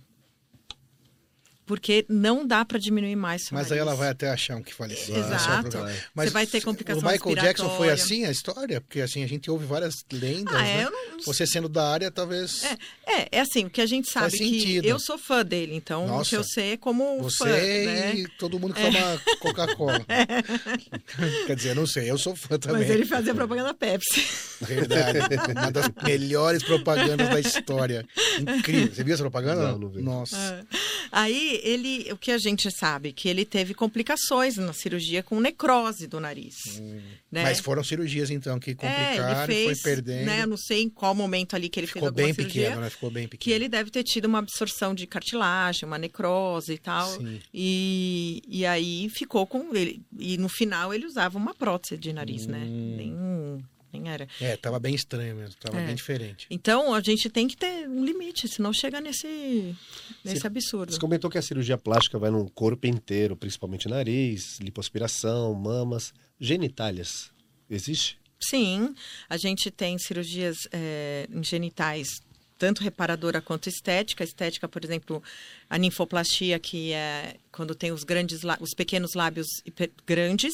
porque não dá para diminuir mais Mas nariz. aí ela vai até achar um que faleceu. Exato. Mas Você vai ter complicação O Michael Jackson foi assim a história? Porque assim, a gente ouve várias lendas, ah, é, né? não... Você sendo da área, talvez... É, é, é assim, o que a gente sabe Faz que sentido. eu sou fã dele, então Nossa. o que eu sei é como Você fã, né? e todo mundo que toma é. Coca-Cola. É. Quer dizer, não sei, eu sou fã também. Mas ele fazia propaganda Pepsi. Verdade. Uma das melhores propagandas da história. Incrível. Você viu essa propaganda? Não, não vi. Nossa. É. Aí ele, o que a gente sabe, que ele teve complicações na cirurgia com necrose do nariz. Hum. Né? Mas foram cirurgias, então, que complicaram, é, fez, foi perdendo. Né, não sei em qual momento ali que ele Ficou fez bem cirurgia, pequeno, né? Ficou bem pequeno. Que ele deve ter tido uma absorção de cartilagem, uma necrose e tal. Sim. E, e aí ficou com ele. E no final ele usava uma prótese de nariz, né? hum. né? Nem era. É, tava bem estranho mesmo, tava é. bem diferente. Então, a gente tem que ter um limite, senão chega nesse, nesse Você, absurdo. Você comentou que a cirurgia plástica vai no corpo inteiro, principalmente nariz, lipoaspiração, mamas, genitálias. Existe? Sim, a gente tem cirurgias é, genitais tanto reparadora quanto estética. Estética, por exemplo, a ninfoplastia, que é quando tem os grandes, os pequenos lábios grandes,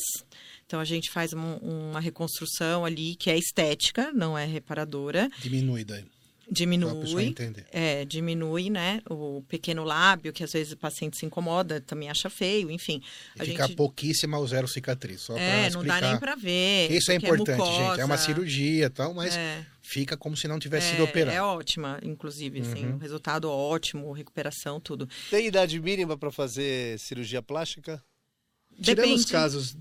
então a gente faz um, uma reconstrução ali que é estética, não é reparadora. Diminui daí. Diminui, é, diminui, né, o pequeno lábio, que às vezes o paciente se incomoda, também acha feio, enfim. A fica gente... pouquíssima ou zero cicatriz, só É, não dá nem para ver. Isso é importante, é gente, é uma cirurgia tal, mas é. fica como se não tivesse é, sido operado. É ótima, inclusive, assim, uhum. assim, um resultado ótimo, recuperação, tudo. Tem idade mínima para fazer cirurgia plástica? Depende. Tirando os casos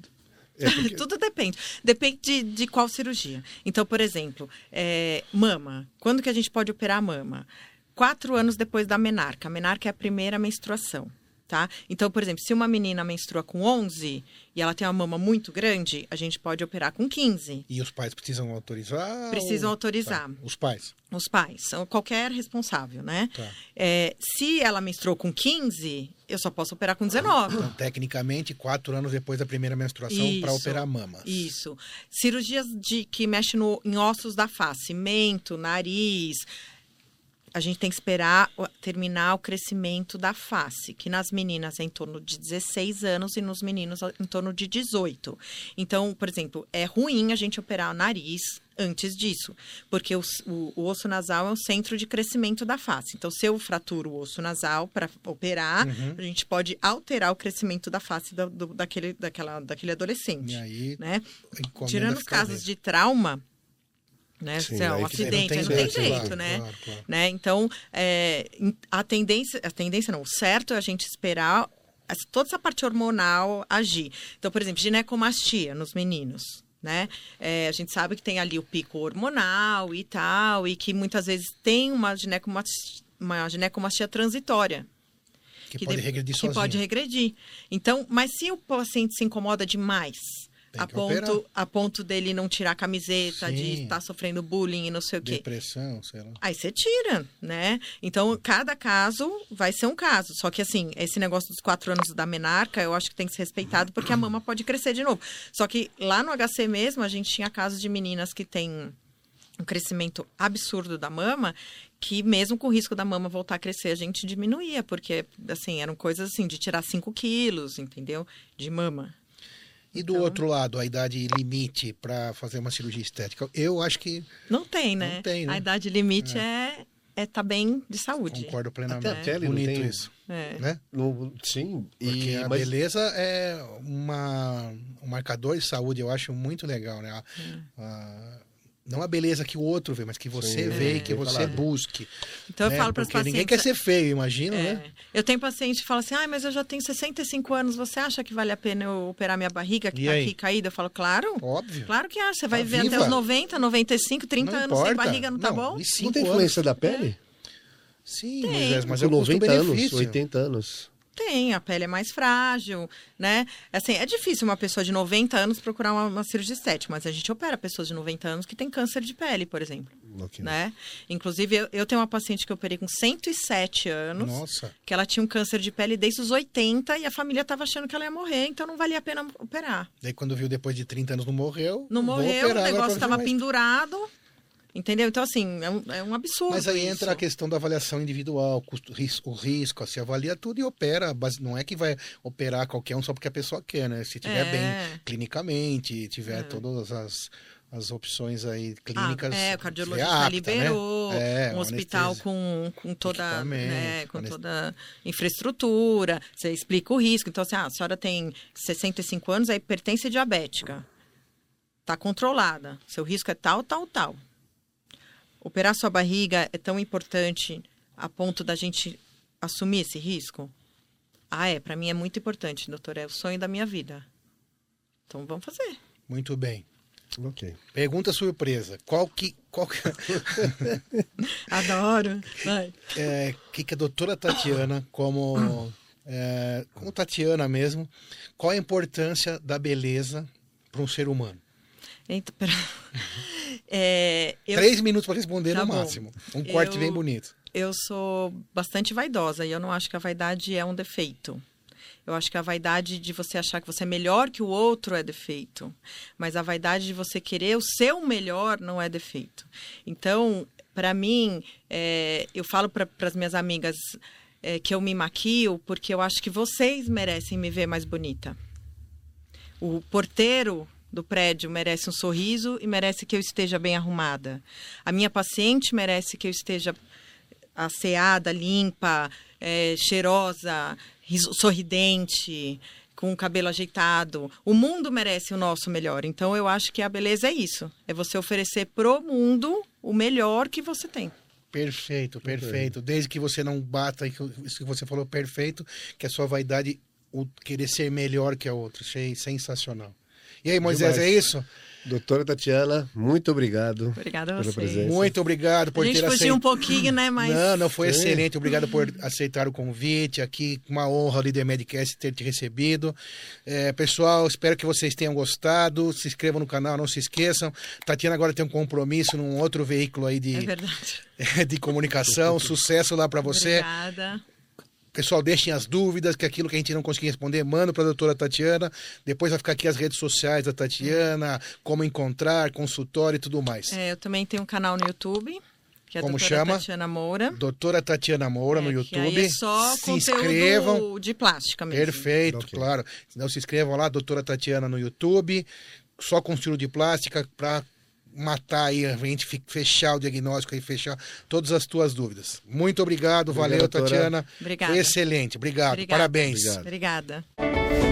é porque... Tudo depende. Depende de, de, qual cirurgia. Então, por exemplo, é, mama. Quando que a gente pode operar a mama? Quatro anos depois da menarca. A menarca é a primeira menstruação. Tá? Então, por exemplo, se uma menina menstrua com 11 e ela tem uma mama muito grande, a gente pode operar com 15. E os pais precisam autorizar? Precisam ou... autorizar. Tá. Os pais? Os pais, qualquer responsável, né? Tá. É, se ela menstruou com 15, eu só posso operar com 19. Então, tecnicamente, quatro anos depois da primeira menstruação para operar mamas. Isso. Cirurgias de, que mexem no, em ossos da face, mento, nariz, a gente tem que esperar terminar o crescimento da face, que nas meninas é em torno de 16 anos e nos meninos em torno de 18. Então, por exemplo, é ruim a gente operar o nariz antes disso, porque o, o, o osso nasal é o centro de crescimento da face. Então, se eu fraturo o osso nasal para operar, uhum. a gente pode alterar o crescimento da face do, do, daquele, daquela, daquele adolescente. E aí, né? Tirando os casos de trauma, né? Sim, é um acidente, não tem, não tem jeito, claro, né? Claro, claro. né? Então, é, a tendência, a tendência não, o certo é a gente esperar toda essa parte hormonal agir. Então, por exemplo, ginecomastia nos meninos, né? É, a gente sabe que tem ali o pico hormonal e tal, e que muitas vezes tem uma ginecomastia, uma ginecomastia transitória. Que, que pode de, regredir que pode regredir. Então, mas se o paciente se incomoda demais, a ponto, a ponto dele não tirar a camiseta, Sim. de estar sofrendo bullying e não sei o quê. Depressão, sei lá. Aí você tira, né? Então, cada caso vai ser um caso. Só que, assim, esse negócio dos quatro anos da menarca, eu acho que tem que ser respeitado, porque a mama pode crescer de novo. Só que lá no HC mesmo, a gente tinha casos de meninas que têm um crescimento absurdo da mama, que mesmo com o risco da mama voltar a crescer, a gente diminuía, porque, assim, eram coisas assim, de tirar 5 quilos, entendeu? De mama. E do então... outro lado, a idade limite para fazer uma cirurgia estética? Eu acho que. Não tem, né? Não tem, né? A idade limite é. é tá bem de saúde. Concordo plenamente. Até a pele Bonito não tem isso. É. Né? No, sim. Porque e, a mas... beleza é uma, um marcador de saúde, eu acho muito legal, né? A, é. a não a beleza que o outro vê, mas que você Sim, vê e que você falar. busque. Então né? eu falo para as pacientes. Ninguém quer ser feio, imagina, é. né? Eu tenho paciente que fala assim: ah, mas eu já tenho 65 anos, você acha que vale a pena eu operar minha barriga que e tá aqui caída? Eu falo, claro. Óbvio. Claro que acha. Você vai tá ver viva. até os 90, 95, 30 não anos importa. sem barriga, não, não tá bom? Não tem influência anos. da pele? É. Sim, tem. mas é 90 anos, 80 anos. Tem, a pele é mais frágil, né? Assim, é difícil uma pessoa de 90 anos procurar uma, uma cirurgia estética, mas a gente opera pessoas de 90 anos que têm câncer de pele, por exemplo. Né? Inclusive, eu, eu, tenho uma paciente que eu operei com 107 anos, Nossa. que ela tinha um câncer de pele desde os 80 e a família estava achando que ela ia morrer, então não valia a pena operar. Daí quando viu depois de 30 anos não morreu, não morreu, operar, o negócio estava pendurado, Entendeu? Então, assim, é um, é um absurdo. Mas aí isso. entra a questão da avaliação individual, custo, risco, o risco, se avalia tudo e opera. Mas não é que vai operar qualquer um só porque a pessoa quer, né? Se tiver é. bem clinicamente, tiver é. todas as, as opções aí clínicas. Ah, é, o cardiologista apta, liberou, né? é, um hospital com, com toda né, com toda infraestrutura, você explica o risco. Então, assim, ah, a senhora tem 65 anos, é hipertensão diabética. Está controlada. Seu risco é tal, tal, tal operar sua barriga é tão importante a ponto da gente assumir esse risco? Ah, é. Para mim é muito importante, doutor. É o sonho da minha vida. Então vamos fazer. Muito bem. Ok. Pergunta surpresa. Qual que. Qual que... Adoro. Vai. É, que, que a doutora Tatiana, como. É, como Tatiana mesmo, qual a importância da beleza para um ser humano? Eita, pera... É, eu... Três minutos para responder tá no bom. máximo. Um corte eu, bem bonito. Eu sou bastante vaidosa e eu não acho que a vaidade é um defeito. Eu acho que a vaidade de você achar que você é melhor que o outro é defeito. Mas a vaidade de você querer o seu melhor não é defeito. Então, para mim, é, eu falo para as minhas amigas é, que eu me maquio porque eu acho que vocês merecem me ver mais bonita. O porteiro do prédio merece um sorriso e merece que eu esteja bem arrumada. A minha paciente merece que eu esteja asseada, limpa, é, cheirosa, sorridente, com o cabelo ajeitado. O mundo merece o nosso melhor. Então eu acho que a beleza é isso. É você oferecer pro mundo o melhor que você tem. Perfeito, perfeito. Desde que você não bata isso que você falou perfeito, que a sua vaidade o querer ser melhor que a outra. Achei sensacional. E aí, Moisés, é isso? Doutora Tatiana, muito obrigado. Obrigada a você. Presença. Muito obrigado por ter aceitado. A gente fugiu um pouquinho, né? Mas... Não, não, foi Sim. excelente. Obrigado por aceitar o convite aqui. Uma honra, Líder Medcast, ter te recebido. É, pessoal, espero que vocês tenham gostado. Se inscrevam no canal, não se esqueçam. Tatiana agora tem um compromisso num outro veículo aí de, é de comunicação. Sucesso lá para você. Obrigada. Pessoal, deixem as dúvidas, que aquilo que a gente não conseguir responder, manda para a doutora Tatiana. Depois vai ficar aqui as redes sociais da Tatiana, como encontrar, consultório e tudo mais. É, eu também tenho um canal no YouTube. Que é Como doutora chama? Tatiana Moura. Doutora Tatiana Moura é, no YouTube. é só se inscrevam. de plástica mesmo. Perfeito, okay. claro. Então se inscrevam lá, doutora Tatiana no YouTube. Só com estilo de plástica para matar aí, a gente fechar o diagnóstico e fechar todas as tuas dúvidas. Muito obrigado, obrigado valeu, doutora. Tatiana. Obrigada. Foi excelente, obrigado, Obrigada. parabéns. Obrigado. Obrigada.